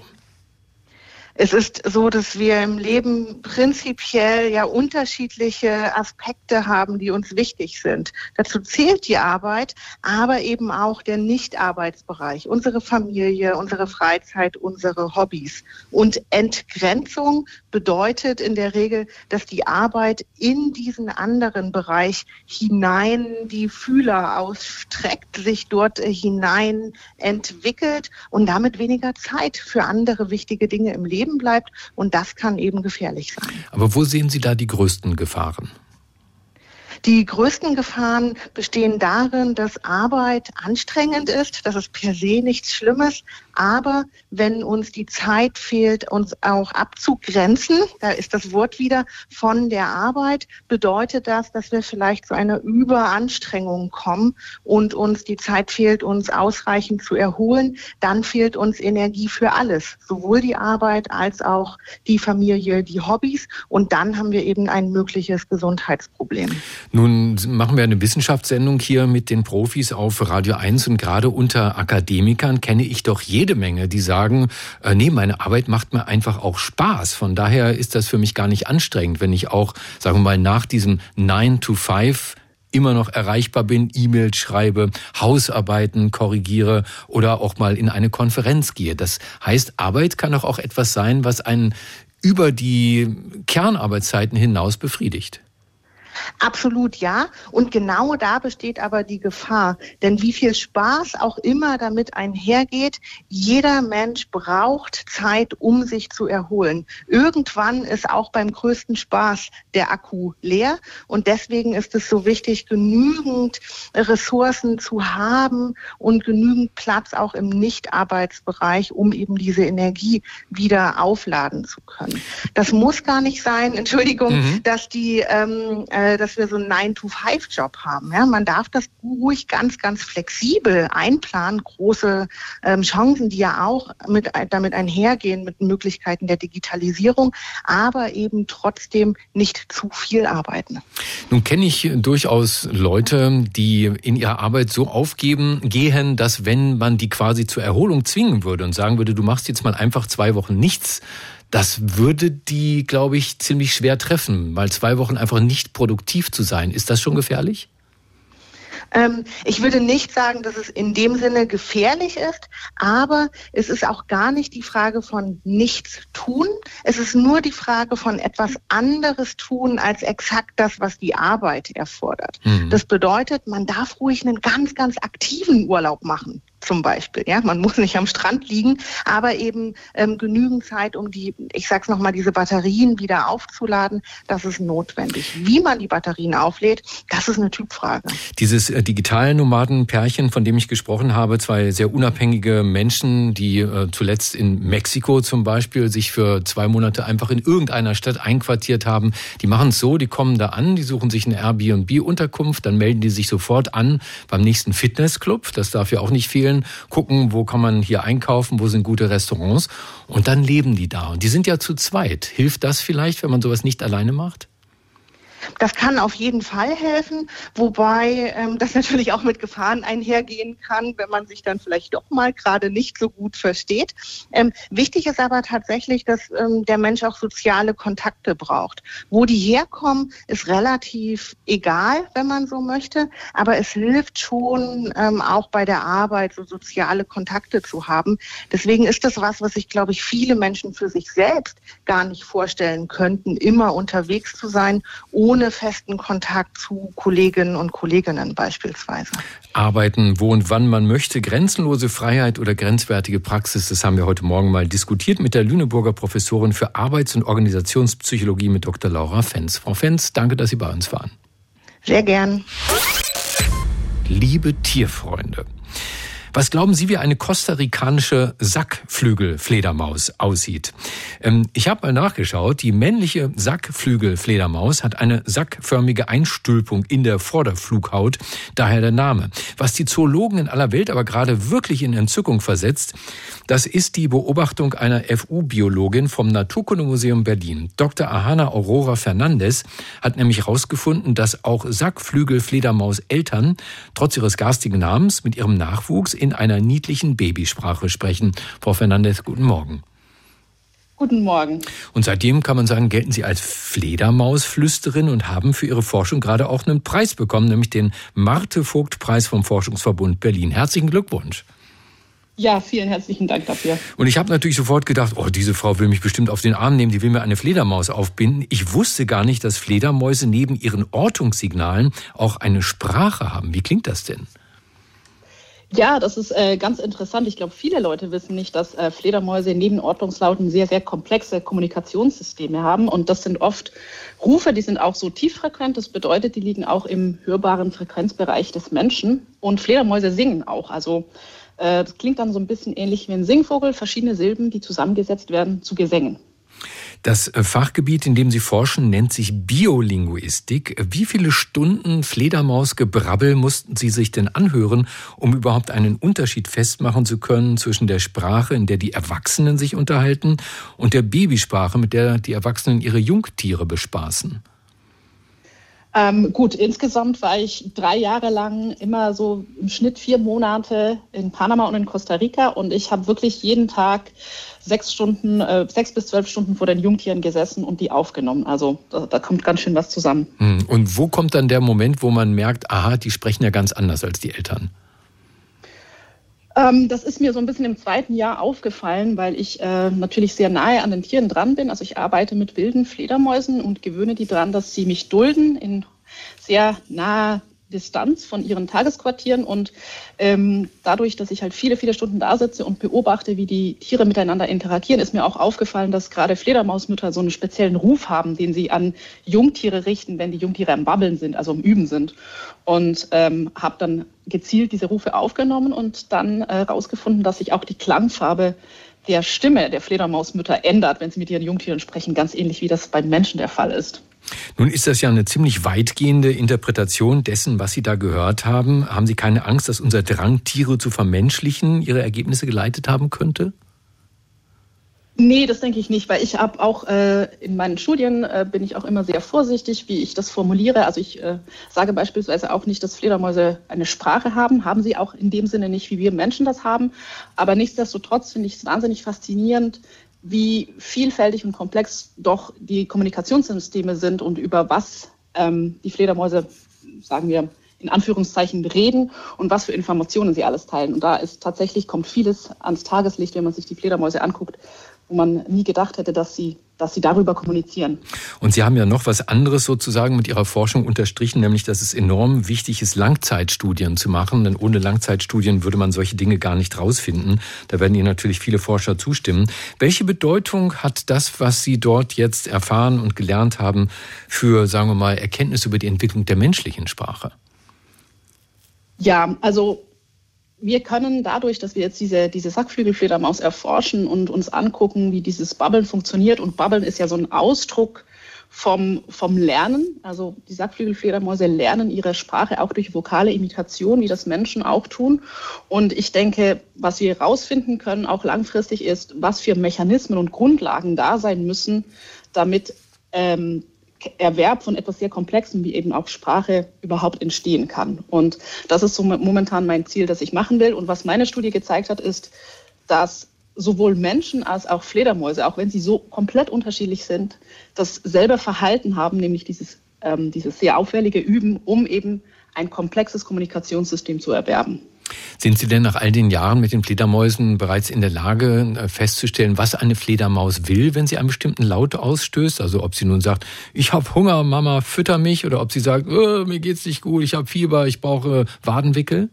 Es ist so, dass wir im Leben prinzipiell ja unterschiedliche Aspekte haben, die uns wichtig sind. Dazu zählt die Arbeit, aber eben auch der Nicht-Arbeitsbereich, unsere Familie, unsere Freizeit, unsere Hobbys. Und Entgrenzung bedeutet in der Regel, dass die Arbeit in diesen anderen Bereich hinein die Fühler ausstreckt, sich dort hinein entwickelt und damit weniger Zeit für andere wichtige Dinge im Leben Leben bleibt. Und das kann eben gefährlich sein. Aber wo sehen Sie da die größten Gefahren? Die größten Gefahren bestehen darin, dass Arbeit anstrengend ist. Das ist per se nichts Schlimmes. Aber wenn uns die Zeit fehlt, uns auch abzugrenzen, da ist das Wort wieder von der Arbeit, bedeutet das, dass wir vielleicht zu einer Überanstrengung kommen und uns die Zeit fehlt, uns ausreichend zu erholen. Dann fehlt uns Energie für alles, sowohl die Arbeit als auch die Familie, die Hobbys. Und dann haben wir eben ein mögliches Gesundheitsproblem. Nun machen wir eine Wissenschaftssendung hier mit den Profis auf Radio 1 und gerade unter Akademikern kenne ich doch jede jede Menge, die sagen, äh, nee, meine Arbeit macht mir einfach auch Spaß. Von daher ist das für mich gar nicht anstrengend, wenn ich auch, sagen wir mal, nach diesem 9 to 5 immer noch erreichbar bin, E-Mails schreibe, Hausarbeiten korrigiere oder auch mal in eine Konferenz gehe. Das heißt, Arbeit kann doch auch etwas sein, was einen über die Kernarbeitszeiten hinaus befriedigt. Absolut ja. Und genau da besteht aber die Gefahr. Denn wie viel Spaß auch immer damit einhergeht, jeder Mensch braucht Zeit, um sich zu erholen. Irgendwann ist auch beim größten Spaß der Akku leer. Und deswegen ist es so wichtig, genügend Ressourcen zu haben und genügend Platz auch im Nicht-Arbeitsbereich, um eben diese Energie wieder aufladen zu können. Das muss gar nicht sein, Entschuldigung, mhm. dass die ähm, äh, dass wir so einen 9-to-5-Job haben. Ja, man darf das ruhig ganz, ganz flexibel einplanen. Große ähm, Chancen, die ja auch mit, damit einhergehen mit Möglichkeiten der Digitalisierung, aber eben trotzdem nicht zu viel arbeiten. Nun kenne ich durchaus Leute, die in ihrer Arbeit so aufgeben gehen, dass wenn man die quasi zur Erholung zwingen würde und sagen würde, du machst jetzt mal einfach zwei Wochen nichts, das würde die, glaube ich, ziemlich schwer treffen, weil zwei Wochen einfach nicht produktiv zu sein. Ist das schon gefährlich? Ähm, ich würde nicht sagen, dass es in dem Sinne gefährlich ist, aber es ist auch gar nicht die Frage von nichts tun. Es ist nur die Frage von etwas anderes tun als exakt das, was die Arbeit erfordert. Mhm. Das bedeutet, man darf ruhig einen ganz, ganz aktiven Urlaub machen zum Beispiel. Ja, man muss nicht am Strand liegen, aber eben ähm, genügend Zeit, um die, ich sag's nochmal, diese Batterien wieder aufzuladen. Das ist notwendig. Wie man die Batterien auflädt, das ist eine Typfrage. Dieses äh, digitale Nomadenpärchen, von dem ich gesprochen habe, zwei sehr unabhängige Menschen, die äh, zuletzt in Mexiko zum Beispiel sich für zwei Monate einfach in irgendeiner Stadt einquartiert haben. Die machen es so, die kommen da an, die suchen sich eine Airbnb-Unterkunft, dann melden die sich sofort an beim nächsten Fitnessclub. Das darf ja auch nicht fehlen entwickeln, gucken, wo kann man hier einkaufen, wo sind gute Restaurants und dann leben die da. Und die sind ja zu zweit. Hilft das vielleicht, wenn man sowas nicht alleine macht? Das kann auf jeden Fall helfen, wobei ähm, das natürlich auch mit Gefahren einhergehen kann, wenn man sich dann vielleicht doch mal gerade nicht so gut versteht. Ähm, wichtig ist aber tatsächlich, dass ähm, der Mensch auch soziale Kontakte braucht. Wo die herkommen, ist relativ egal, wenn man so möchte, aber es hilft schon ähm, auch bei der Arbeit so soziale Kontakte zu haben. Deswegen ist das was, was ich glaube ich viele Menschen für sich selbst gar nicht vorstellen könnten, immer unterwegs zu sein, ohne festen Kontakt zu Kolleginnen und Kolleginnen beispielsweise. Arbeiten, wo und wann man möchte, grenzenlose Freiheit oder grenzwertige Praxis, das haben wir heute Morgen mal diskutiert mit der Lüneburger Professorin für Arbeits- und Organisationspsychologie mit Dr. Laura Fenz. Frau Fenz, danke, dass Sie bei uns waren. Sehr gern. Liebe Tierfreunde. Was glauben Sie, wie eine kostarikanische Sackflügelfledermaus aussieht? Ähm, ich habe mal nachgeschaut. Die männliche Sackflügelfledermaus hat eine sackförmige Einstülpung in der Vorderflughaut, daher der Name. Was die Zoologen in aller Welt aber gerade wirklich in Entzückung versetzt, das ist die Beobachtung einer FU-Biologin vom Naturkundemuseum Berlin. Dr. Ahana Aurora Fernandez hat nämlich herausgefunden, dass auch Sackflügelfledermaus-Eltern trotz ihres garstigen Namens mit ihrem Nachwuchs in einer niedlichen Babysprache sprechen. Frau Fernandez, guten Morgen. Guten Morgen. Und seitdem kann man sagen, gelten Sie als Fledermausflüsterin und haben für Ihre Forschung gerade auch einen Preis bekommen, nämlich den Marte-Vogt-Preis vom Forschungsverbund Berlin. Herzlichen Glückwunsch. Ja, vielen herzlichen Dank dafür. Und ich habe natürlich sofort gedacht, oh, diese Frau will mich bestimmt auf den Arm nehmen, die will mir eine Fledermaus aufbinden. Ich wusste gar nicht, dass Fledermäuse neben ihren Ortungssignalen auch eine Sprache haben. Wie klingt das denn? Ja, das ist äh, ganz interessant. Ich glaube, viele Leute wissen nicht, dass äh, Fledermäuse neben Ordnungslauten sehr, sehr komplexe Kommunikationssysteme haben. Und das sind oft Rufe, die sind auch so tieffrequent. Das bedeutet, die liegen auch im hörbaren Frequenzbereich des Menschen. Und Fledermäuse singen auch. Also äh, das klingt dann so ein bisschen ähnlich wie ein Singvogel, verschiedene Silben, die zusammengesetzt werden zu Gesängen. Das äh, Fachgebiet, in dem Sie forschen, nennt sich Biolinguistik. Wie viele Stunden Fledermausgebrabbel mussten Sie sich denn anhören, um überhaupt einen Unterschied festmachen zu können zwischen der Sprache, in der die Erwachsenen sich unterhalten, und der Babysprache, mit der die Erwachsenen ihre Jungtiere bespaßen? Ähm, gut, insgesamt war ich drei Jahre lang immer so im Schnitt vier Monate in Panama und in Costa Rica und ich habe wirklich jeden Tag sechs Stunden, äh, sechs bis zwölf Stunden vor den Jungtieren gesessen und die aufgenommen. Also da, da kommt ganz schön was zusammen. Hm, und wo kommt dann der Moment, wo man merkt, aha, die sprechen ja ganz anders als die Eltern? Ähm, das ist mir so ein bisschen im zweiten Jahr aufgefallen, weil ich äh, natürlich sehr nahe an den Tieren dran bin. Also ich arbeite mit wilden Fledermäusen und gewöhne die dran, dass sie mich dulden in sehr naher Distanz von ihren Tagesquartieren und ähm, dadurch, dass ich halt viele, viele Stunden da sitze und beobachte, wie die Tiere miteinander interagieren, ist mir auch aufgefallen, dass gerade Fledermausmütter so einen speziellen Ruf haben, den sie an Jungtiere richten, wenn die Jungtiere am Babbeln sind, also im Üben sind. Und ähm, habe dann gezielt diese Rufe aufgenommen und dann herausgefunden, äh, dass sich auch die Klangfarbe der Stimme der Fledermausmütter ändert, wenn sie mit ihren Jungtieren sprechen, ganz ähnlich wie das beim Menschen der Fall ist. Nun ist das ja eine ziemlich weitgehende Interpretation dessen, was Sie da gehört haben. Haben Sie keine Angst, dass unser Drang, Tiere zu vermenschlichen, Ihre Ergebnisse geleitet haben könnte? Nee, das denke ich nicht, weil ich habe auch äh, in meinen Studien äh, bin ich auch immer sehr vorsichtig, wie ich das formuliere. Also ich äh, sage beispielsweise auch nicht, dass Fledermäuse eine Sprache haben, haben sie auch in dem Sinne nicht, wie wir Menschen das haben. Aber nichtsdestotrotz finde ich es wahnsinnig faszinierend, wie vielfältig und komplex doch die Kommunikationssysteme sind und über was ähm, die Fledermäuse, sagen wir, in Anführungszeichen reden und was für Informationen sie alles teilen. Und da ist tatsächlich, kommt vieles ans Tageslicht, wenn man sich die Fledermäuse anguckt, wo man nie gedacht hätte, dass sie, dass sie darüber kommunizieren. Und Sie haben ja noch was anderes sozusagen mit Ihrer Forschung unterstrichen, nämlich, dass es enorm wichtig ist, Langzeitstudien zu machen. Denn ohne Langzeitstudien würde man solche Dinge gar nicht rausfinden. Da werden Ihnen natürlich viele Forscher zustimmen. Welche Bedeutung hat das, was Sie dort jetzt erfahren und gelernt haben, für, sagen wir mal, Erkenntnisse über die Entwicklung der menschlichen Sprache? Ja, also wir können dadurch, dass wir jetzt diese, diese Sackflügelfledermaus erforschen und uns angucken, wie dieses Babbeln funktioniert, und Babbeln ist ja so ein Ausdruck vom, vom Lernen. Also die Sackflügelfledermäuse lernen ihre Sprache auch durch vokale Imitation, wie das Menschen auch tun. Und ich denke, was wir herausfinden können, auch langfristig, ist, was für Mechanismen und Grundlagen da sein müssen, damit ähm, Erwerb von etwas sehr Komplexem wie eben auch Sprache überhaupt entstehen kann. Und das ist so momentan mein Ziel, das ich machen will. Und was meine Studie gezeigt hat, ist, dass sowohl Menschen als auch Fledermäuse, auch wenn sie so komplett unterschiedlich sind, dasselbe Verhalten haben, nämlich dieses, ähm, dieses sehr auffällige Üben, um eben ein komplexes Kommunikationssystem zu erwerben. Sind Sie denn nach all den Jahren mit den Fledermäusen bereits in der Lage äh, festzustellen, was eine Fledermaus will, wenn sie einen bestimmten Laut ausstößt? Also ob sie nun sagt, ich habe Hunger, Mama, fütter mich, oder ob sie sagt, oh, mir geht's nicht gut, ich habe Fieber, ich brauche Wadenwickel?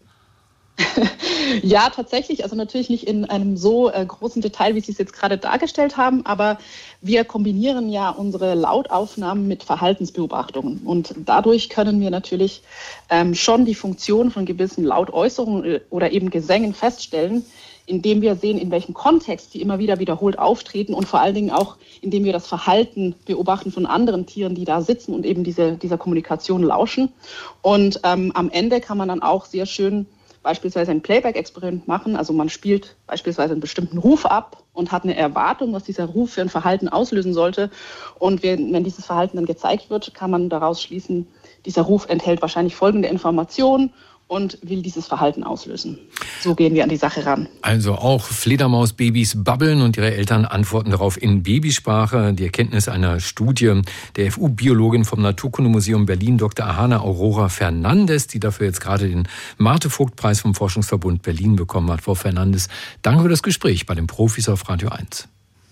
ja, tatsächlich. Also natürlich nicht in einem so äh, großen Detail, wie Sie es jetzt gerade dargestellt haben, aber wir kombinieren ja unsere Lautaufnahmen mit Verhaltensbeobachtungen. Und dadurch können wir natürlich ähm, schon die Funktion von gewissen Lautäußerungen äh, oder eben Gesängen feststellen, indem wir sehen, in welchem Kontext die immer wieder wiederholt auftreten und vor allen Dingen auch, indem wir das Verhalten beobachten von anderen Tieren, die da sitzen und eben diese, dieser Kommunikation lauschen. Und ähm, am Ende kann man dann auch sehr schön beispielsweise ein Playback-Experiment machen. Also man spielt beispielsweise einen bestimmten Ruf ab und hat eine Erwartung, was dieser Ruf für ein Verhalten auslösen sollte. Und wenn dieses Verhalten dann gezeigt wird, kann man daraus schließen, dieser Ruf enthält wahrscheinlich folgende Informationen und will dieses Verhalten auslösen. So gehen wir an die Sache ran. Also auch Fledermausbabys babbeln und ihre Eltern antworten darauf in Babysprache. Die Erkenntnis einer Studie der FU-Biologin vom Naturkundemuseum Berlin, Dr. Ahana Aurora Fernandes, die dafür jetzt gerade den Marte-Vogt-Preis vom Forschungsverbund Berlin bekommen hat. Frau Fernandes, danke für das Gespräch bei den Profis auf Radio 1.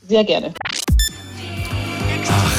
Sehr gerne.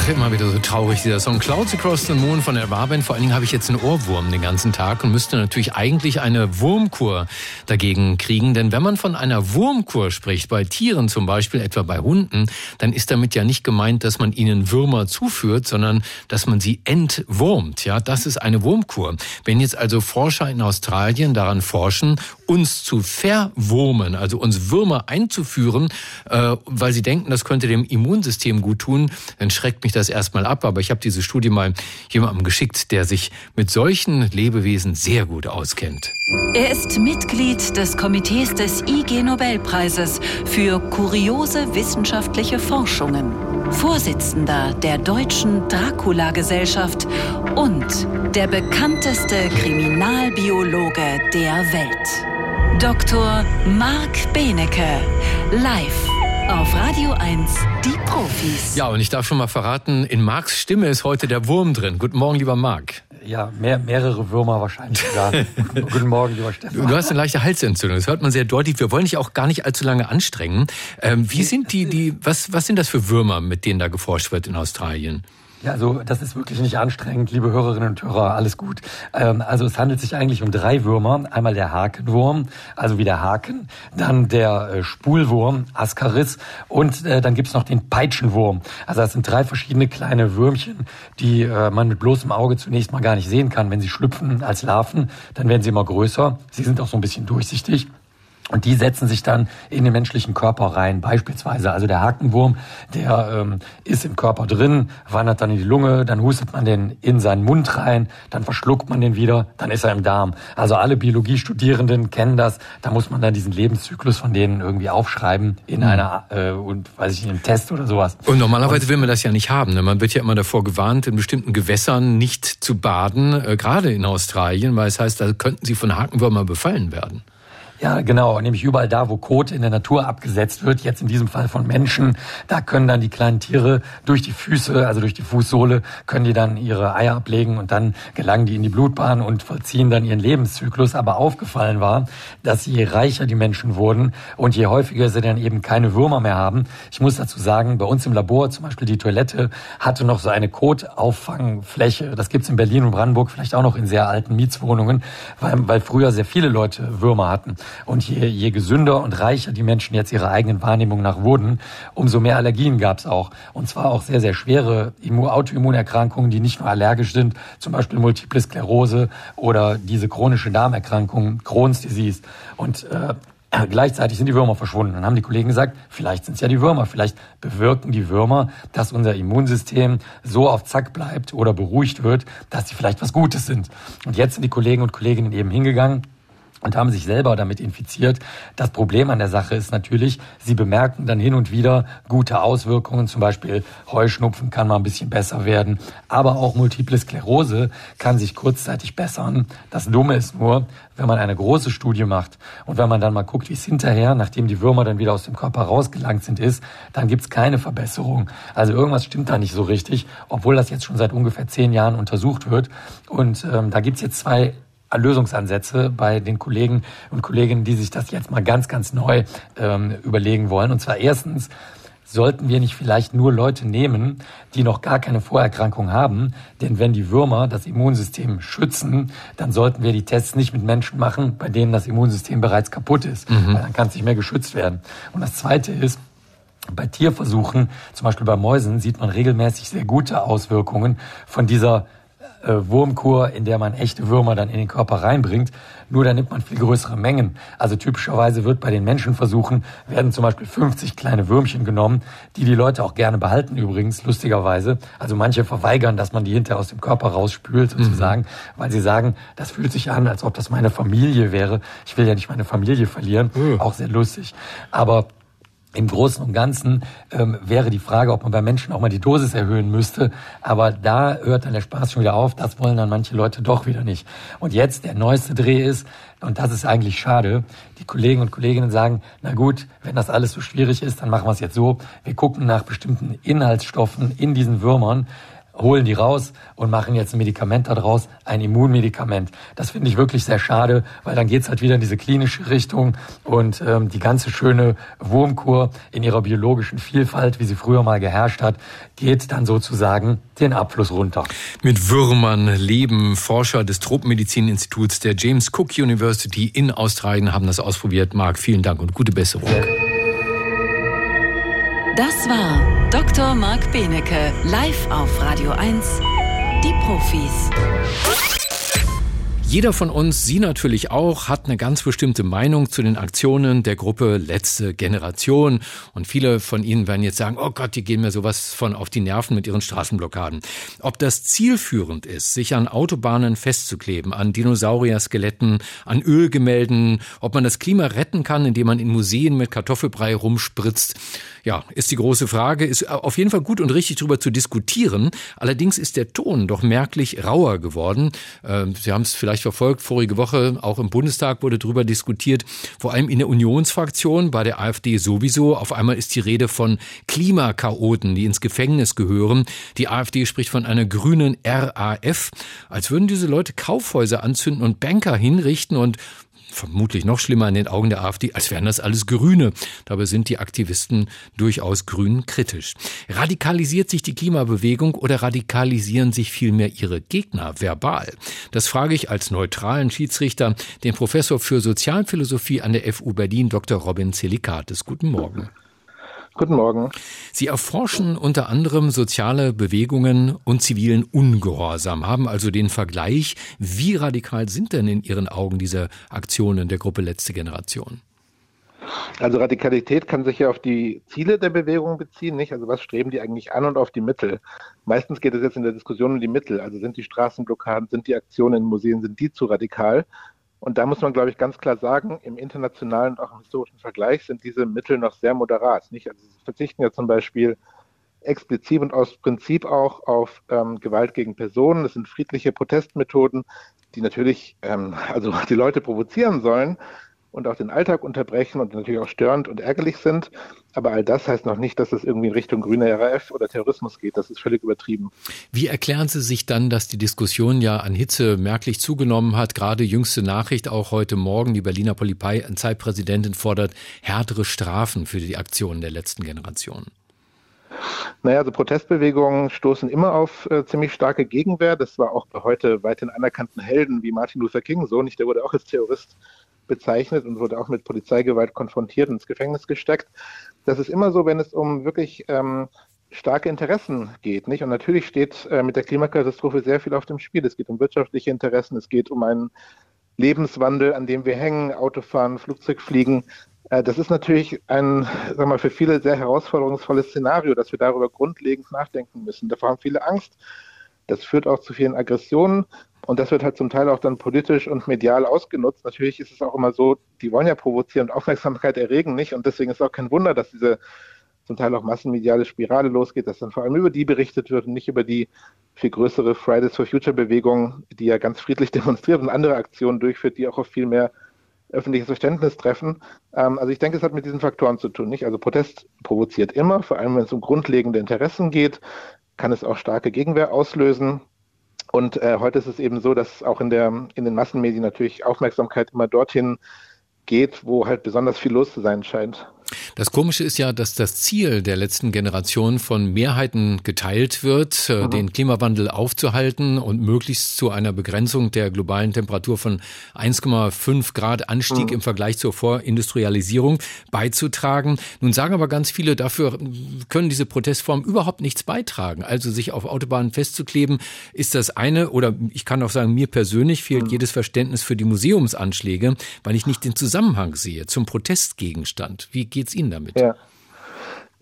Ach, immer wieder so traurig, dieser Song Clouds Across the Moon von der Warband. Vor allen Dingen habe ich jetzt einen Ohrwurm den ganzen Tag und müsste natürlich eigentlich eine Wurmkur dagegen kriegen. Denn wenn man von einer Wurmkur spricht, bei Tieren zum Beispiel, etwa bei Hunden, dann ist damit ja nicht gemeint, dass man ihnen Würmer zuführt, sondern dass man sie entwurmt. Ja, das ist eine Wurmkur. Wenn jetzt also Forscher in Australien daran forschen, uns zu verwurmen, also uns Würmer einzuführen, äh, weil sie denken, das könnte dem Immunsystem gut tun, dann schreckt mich das erstmal ab. Aber ich habe diese Studie mal jemandem geschickt, der sich mit solchen Lebewesen sehr gut auskennt. Er ist Mitglied des Komitees des IG Nobelpreises für kuriose wissenschaftliche Forschungen, Vorsitzender der Deutschen Dracula-Gesellschaft und der bekannteste Kriminalbiologe der Welt. Dr. Marc Benecke, live auf Radio 1, die Profis. Ja, und ich darf schon mal verraten, in Marks Stimme ist heute der Wurm drin. Guten Morgen, lieber Marc. Ja, mehr, mehrere Würmer wahrscheinlich sogar. Guten Morgen, lieber Stefan. Du hast eine leichte Halsentzündung, das hört man sehr deutlich. Wir wollen dich auch gar nicht allzu lange anstrengen. Ähm, wie sind die, die, was, was sind das für Würmer, mit denen da geforscht wird in Australien? Ja, also das ist wirklich nicht anstrengend, liebe Hörerinnen und Hörer, alles gut. Ähm, also es handelt sich eigentlich um drei Würmer. Einmal der Hakenwurm, also wie der Haken, dann der äh, Spulwurm, Ascaris und äh, dann gibt's noch den Peitschenwurm. Also das sind drei verschiedene kleine Würmchen, die äh, man mit bloßem Auge zunächst mal gar nicht sehen kann. Wenn sie schlüpfen als Larven, dann werden sie immer größer. Sie sind auch so ein bisschen durchsichtig. Und die setzen sich dann in den menschlichen Körper rein. Beispielsweise, also der Hakenwurm, der ähm, ist im Körper drin, wandert dann in die Lunge, dann hustet man den in seinen Mund rein, dann verschluckt man den wieder, dann ist er im Darm. Also alle Biologiestudierenden kennen das. Da muss man dann diesen Lebenszyklus von denen irgendwie aufschreiben in mhm. einer äh, und weiß ich in einem Test oder sowas. Und normalerweise und, will man das ja nicht haben. Ne? Man wird ja immer davor gewarnt, in bestimmten Gewässern nicht zu baden, äh, gerade in Australien, weil es heißt, da könnten sie von Hakenwürmer befallen werden. Ja, genau. Nämlich überall da, wo Kot in der Natur abgesetzt wird, jetzt in diesem Fall von Menschen, da können dann die kleinen Tiere durch die Füße, also durch die Fußsohle, können die dann ihre Eier ablegen und dann gelangen die in die Blutbahn und vollziehen dann ihren Lebenszyklus. Aber aufgefallen war, dass je reicher die Menschen wurden und je häufiger sie dann eben keine Würmer mehr haben. Ich muss dazu sagen, bei uns im Labor zum Beispiel die Toilette hatte noch so eine Kotauffangfläche. Das gibt's in Berlin und Brandenburg vielleicht auch noch in sehr alten Mietswohnungen, weil, weil früher sehr viele Leute Würmer hatten. Und je, je gesünder und reicher die Menschen jetzt ihrer eigenen Wahrnehmung nach wurden, umso mehr Allergien gab es auch. Und zwar auch sehr, sehr schwere Autoimmunerkrankungen, die nicht nur allergisch sind, zum Beispiel Multiple Sklerose oder diese chronische Darmerkrankung, Crohn's Disease. Und äh, Gleichzeitig sind die Würmer verschwunden. Dann haben die Kollegen gesagt, vielleicht sind es ja die Würmer, vielleicht bewirken die Würmer, dass unser Immunsystem so auf Zack bleibt oder beruhigt wird, dass sie vielleicht was Gutes sind. Und jetzt sind die Kollegen und Kolleginnen eben hingegangen und haben sich selber damit infiziert. Das Problem an der Sache ist natürlich, sie bemerken dann hin und wieder gute Auswirkungen, zum Beispiel Heuschnupfen kann mal ein bisschen besser werden, aber auch Multiple Sklerose kann sich kurzzeitig bessern. Das Dumme ist nur, wenn man eine große Studie macht und wenn man dann mal guckt, wie es hinterher, nachdem die Würmer dann wieder aus dem Körper rausgelangt sind, ist, dann gibt's keine Verbesserung. Also irgendwas stimmt da nicht so richtig, obwohl das jetzt schon seit ungefähr zehn Jahren untersucht wird. Und ähm, da gibt's jetzt zwei Lösungsansätze bei den Kollegen und Kolleginnen, die sich das jetzt mal ganz, ganz neu ähm, überlegen wollen. Und zwar erstens, sollten wir nicht vielleicht nur Leute nehmen, die noch gar keine Vorerkrankung haben? Denn wenn die Würmer das Immunsystem schützen, dann sollten wir die Tests nicht mit Menschen machen, bei denen das Immunsystem bereits kaputt ist. Mhm. Weil dann kann es nicht mehr geschützt werden. Und das Zweite ist, bei Tierversuchen, zum Beispiel bei Mäusen, sieht man regelmäßig sehr gute Auswirkungen von dieser Wurmkur, in der man echte Würmer dann in den Körper reinbringt. Nur da nimmt man viel größere Mengen. Also typischerweise wird bei den Menschenversuchen werden zum Beispiel 50 kleine Würmchen genommen, die die Leute auch gerne behalten übrigens, lustigerweise. Also manche verweigern, dass man die hinterher aus dem Körper rausspült mhm. sozusagen, mhm. weil sie sagen, das fühlt sich an, als ob das meine Familie wäre. Ich will ja nicht meine Familie verlieren. Mhm. Auch sehr lustig. Aber im Großen und Ganzen ähm, wäre die Frage, ob man bei Menschen auch mal die Dosis erhöhen müsste. Aber da hört dann der Spaß schon wieder auf. Das wollen dann manche Leute doch wieder nicht. Und jetzt der neueste Dreh ist, und das ist eigentlich schade, die Kollegen und Kolleginnen sagen, na gut, wenn das alles so schwierig ist, dann machen wir es jetzt so. Wir gucken nach bestimmten Inhaltsstoffen in diesen Würmern holen die raus und machen jetzt ein Medikament daraus, ein Immunmedikament. Das finde ich wirklich sehr schade, weil dann geht's halt wieder in diese klinische Richtung und ähm, die ganze schöne Wurmkur in ihrer biologischen Vielfalt, wie sie früher mal geherrscht hat, geht dann sozusagen den Abfluss runter. Mit Würmern leben Forscher des Tropenmedizininstituts der James Cook University in Australien haben das ausprobiert. Marc, vielen Dank und gute Besserung. Das war Dr. Marc Benecke, live auf Radio 1, die Profis. Jeder von uns, Sie natürlich auch, hat eine ganz bestimmte Meinung zu den Aktionen der Gruppe Letzte Generation. Und viele von Ihnen werden jetzt sagen, oh Gott, die gehen mir sowas von auf die Nerven mit ihren Straßenblockaden. Ob das zielführend ist, sich an Autobahnen festzukleben, an Dinosaurier-Skeletten, an Ölgemälden, ob man das Klima retten kann, indem man in Museen mit Kartoffelbrei rumspritzt, ja, ist die große Frage. Ist auf jeden Fall gut und richtig darüber zu diskutieren. Allerdings ist der Ton doch merklich rauer geworden. Ähm, Sie haben es vielleicht verfolgt. Vorige Woche auch im Bundestag wurde darüber diskutiert. Vor allem in der Unionsfraktion, bei der AfD sowieso. Auf einmal ist die Rede von Klimakaoten, die ins Gefängnis gehören. Die AfD spricht von einer grünen RAF. Als würden diese Leute Kaufhäuser anzünden und Banker hinrichten und vermutlich noch schlimmer in den Augen der AfD, als wären das alles Grüne. Dabei sind die Aktivisten durchaus grün kritisch. Radikalisiert sich die Klimabewegung oder radikalisieren sich vielmehr ihre Gegner verbal? Das frage ich als neutralen Schiedsrichter den Professor für Sozialphilosophie an der FU Berlin, Dr. Robin Zelikates. Guten Morgen. Guten Morgen. Sie erforschen unter anderem soziale Bewegungen und zivilen Ungehorsam, haben also den Vergleich, wie radikal sind denn in Ihren Augen diese Aktionen der Gruppe Letzte Generation? Also Radikalität kann sich ja auf die Ziele der Bewegung beziehen, nicht? Also was streben die eigentlich an und auf die Mittel? Meistens geht es jetzt in der Diskussion um die Mittel. Also sind die Straßenblockaden, sind die Aktionen in Museen, sind die zu radikal? Und da muss man, glaube ich, ganz klar sagen, im internationalen und auch im historischen Vergleich sind diese Mittel noch sehr moderat. Nicht? Also sie verzichten ja zum Beispiel explizit und aus Prinzip auch auf ähm, Gewalt gegen Personen. Das sind friedliche Protestmethoden, die natürlich ähm, also die Leute provozieren sollen, und auch den Alltag unterbrechen und natürlich auch störend und ärgerlich sind. Aber all das heißt noch nicht, dass es irgendwie in Richtung grüner RAF oder Terrorismus geht. Das ist völlig übertrieben. Wie erklären Sie sich dann, dass die Diskussion ja an Hitze merklich zugenommen hat? Gerade jüngste Nachricht auch heute Morgen. Die Berliner Polizeipräsidentin fordert härtere Strafen für die Aktionen der letzten Generation. Naja, also Protestbewegungen stoßen immer auf äh, ziemlich starke Gegenwehr. Das war auch bei heute weithin anerkannten Helden wie Martin Luther King so nicht. Der wurde auch als Terrorist bezeichnet und wurde auch mit Polizeigewalt konfrontiert und ins Gefängnis gesteckt. Das ist immer so, wenn es um wirklich ähm, starke Interessen geht, nicht? Und natürlich steht äh, mit der Klimakatastrophe sehr viel auf dem Spiel. Es geht um wirtschaftliche Interessen, es geht um einen Lebenswandel, an dem wir hängen, Autofahren, Flugzeugfliegen. Äh, das ist natürlich ein, sag mal, für viele sehr herausforderungsvolles Szenario, dass wir darüber grundlegend nachdenken müssen. Davor haben viele Angst. Das führt auch zu vielen Aggressionen und das wird halt zum Teil auch dann politisch und medial ausgenutzt. Natürlich ist es auch immer so, die wollen ja provozieren und Aufmerksamkeit erregen nicht und deswegen ist auch kein Wunder, dass diese zum Teil auch massenmediale Spirale losgeht, dass dann vor allem über die berichtet wird und nicht über die viel größere Fridays for Future Bewegung, die ja ganz friedlich demonstriert und andere Aktionen durchführt, die auch auf viel mehr öffentliches Verständnis treffen. Ähm, also ich denke, es hat mit diesen Faktoren zu tun. Nicht? Also Protest provoziert immer, vor allem wenn es um grundlegende Interessen geht, kann es auch starke Gegenwehr auslösen. Und äh, heute ist es eben so, dass auch in, der, in den Massenmedien natürlich Aufmerksamkeit immer dorthin geht, wo halt besonders viel los zu sein scheint. Das Komische ist ja, dass das Ziel der letzten Generation von Mehrheiten geteilt wird, äh, mhm. den Klimawandel aufzuhalten und möglichst zu einer Begrenzung der globalen Temperatur von 1,5 Grad Anstieg mhm. im Vergleich zur Vorindustrialisierung beizutragen. Nun sagen aber ganz viele, dafür können diese Protestformen überhaupt nichts beitragen. Also sich auf Autobahnen festzukleben, ist das eine, oder ich kann auch sagen, mir persönlich fehlt mhm. jedes Verständnis für die Museumsanschläge, weil ich nicht den Zusammenhang sehe zum Protestgegenstand. Wie geht es Ihnen damit? Ja.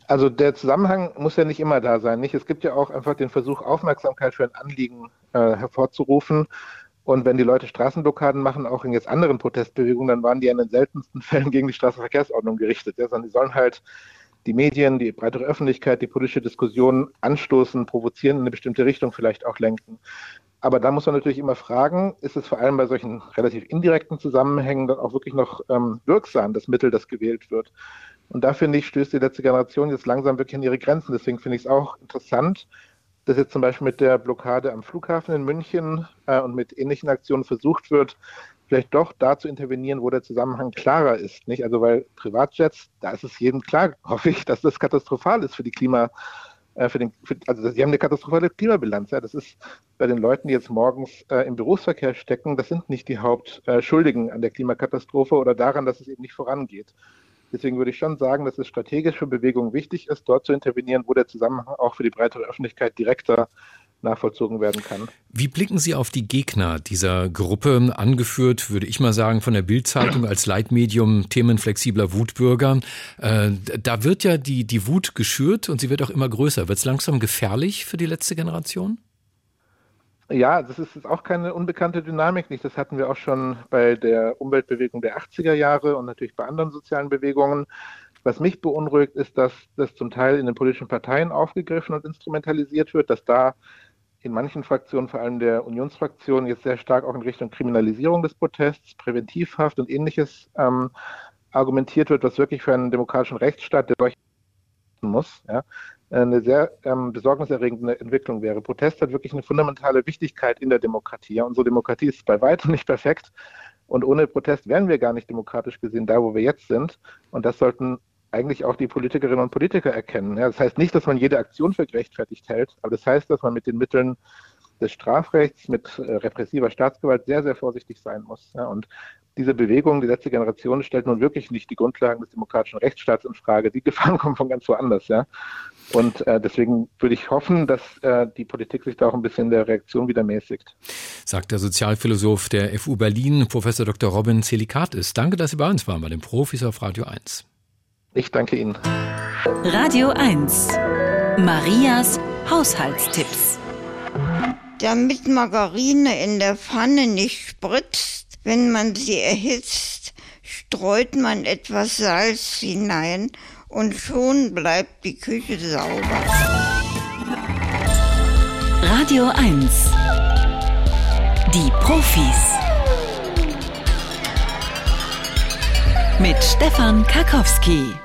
Also der Zusammenhang muss ja nicht immer da sein. Nicht? Es gibt ja auch einfach den Versuch, Aufmerksamkeit für ein Anliegen äh, hervorzurufen. Und wenn die Leute Straßenblockaden machen, auch in jetzt anderen Protestbewegungen, dann waren die in den seltensten Fällen gegen die Straßenverkehrsordnung gerichtet. Ja, sondern die sollen halt die Medien, die breitere Öffentlichkeit, die politische Diskussion anstoßen, provozieren, in eine bestimmte Richtung vielleicht auch lenken. Aber da muss man natürlich immer fragen, ist es vor allem bei solchen relativ indirekten Zusammenhängen dann auch wirklich noch ähm, wirksam, das Mittel, das gewählt wird? Und da finde ich, stößt die letzte Generation jetzt langsam wirklich an ihre Grenzen. Deswegen finde ich es auch interessant, dass jetzt zum Beispiel mit der Blockade am Flughafen in München äh, und mit ähnlichen Aktionen versucht wird, vielleicht doch da zu intervenieren, wo der Zusammenhang klarer ist. Nicht? Also weil Privatjets, da ist es jedem klar, hoffe ich, dass das katastrophal ist für die Klima, äh, für den, für, also sie haben eine katastrophale Klimabilanz. Ja. Das ist bei den Leuten, die jetzt morgens äh, im Berufsverkehr stecken, das sind nicht die Hauptschuldigen äh, an der Klimakatastrophe oder daran, dass es eben nicht vorangeht. Deswegen würde ich schon sagen, dass es strategisch für Bewegungen wichtig ist, dort zu intervenieren, wo der Zusammenhang auch für die breitere Öffentlichkeit direkter nachvollzogen werden kann. Wie blicken Sie auf die Gegner dieser Gruppe, angeführt, würde ich mal sagen, von der Bildzeitung als Leitmedium themenflexibler Wutbürger? Äh, da wird ja die, die Wut geschürt und sie wird auch immer größer. Wird es langsam gefährlich für die letzte Generation? Ja, das ist auch keine unbekannte Dynamik nicht. Das hatten wir auch schon bei der Umweltbewegung der 80er Jahre und natürlich bei anderen sozialen Bewegungen. Was mich beunruhigt, ist, dass das zum Teil in den politischen Parteien aufgegriffen und instrumentalisiert wird, dass da in manchen Fraktionen, vor allem der Unionsfraktion, jetzt sehr stark auch in Richtung Kriminalisierung des Protests, Präventivhaft und ähnliches ähm, argumentiert wird, was wirklich für einen demokratischen Rechtsstaat, der durch muss, ja, eine sehr ähm, besorgniserregende Entwicklung wäre. Protest hat wirklich eine fundamentale Wichtigkeit in der Demokratie. Ja. Unsere Demokratie ist bei weitem nicht perfekt. Und ohne Protest wären wir gar nicht demokratisch gesehen da, wo wir jetzt sind. Und das sollten eigentlich auch die Politikerinnen und Politiker erkennen. Ja, das heißt nicht, dass man jede Aktion für gerechtfertigt hält, aber das heißt, dass man mit den Mitteln des Strafrechts, mit äh, repressiver Staatsgewalt sehr, sehr vorsichtig sein muss. Ja, und diese Bewegung, die letzte Generation, stellt nun wirklich nicht die Grundlagen des demokratischen Rechtsstaats in Frage. Die Gefahren kommen von ganz woanders. Ja. Und äh, deswegen würde ich hoffen, dass äh, die Politik sich da auch ein bisschen der Reaktion wieder mäßigt. Sagt der Sozialphilosoph der FU Berlin, Professor Dr. Robin Zelikatis. Danke, dass Sie bei uns waren, bei den Profis auf Radio 1. Ich danke Ihnen. Radio 1. Marias Haushaltstipps. Damit Margarine in der Pfanne nicht spritzt, wenn man sie erhitzt, streut man etwas Salz hinein und schon bleibt die Küche sauber. Radio 1. Die Profis. Mit Stefan Karkowski.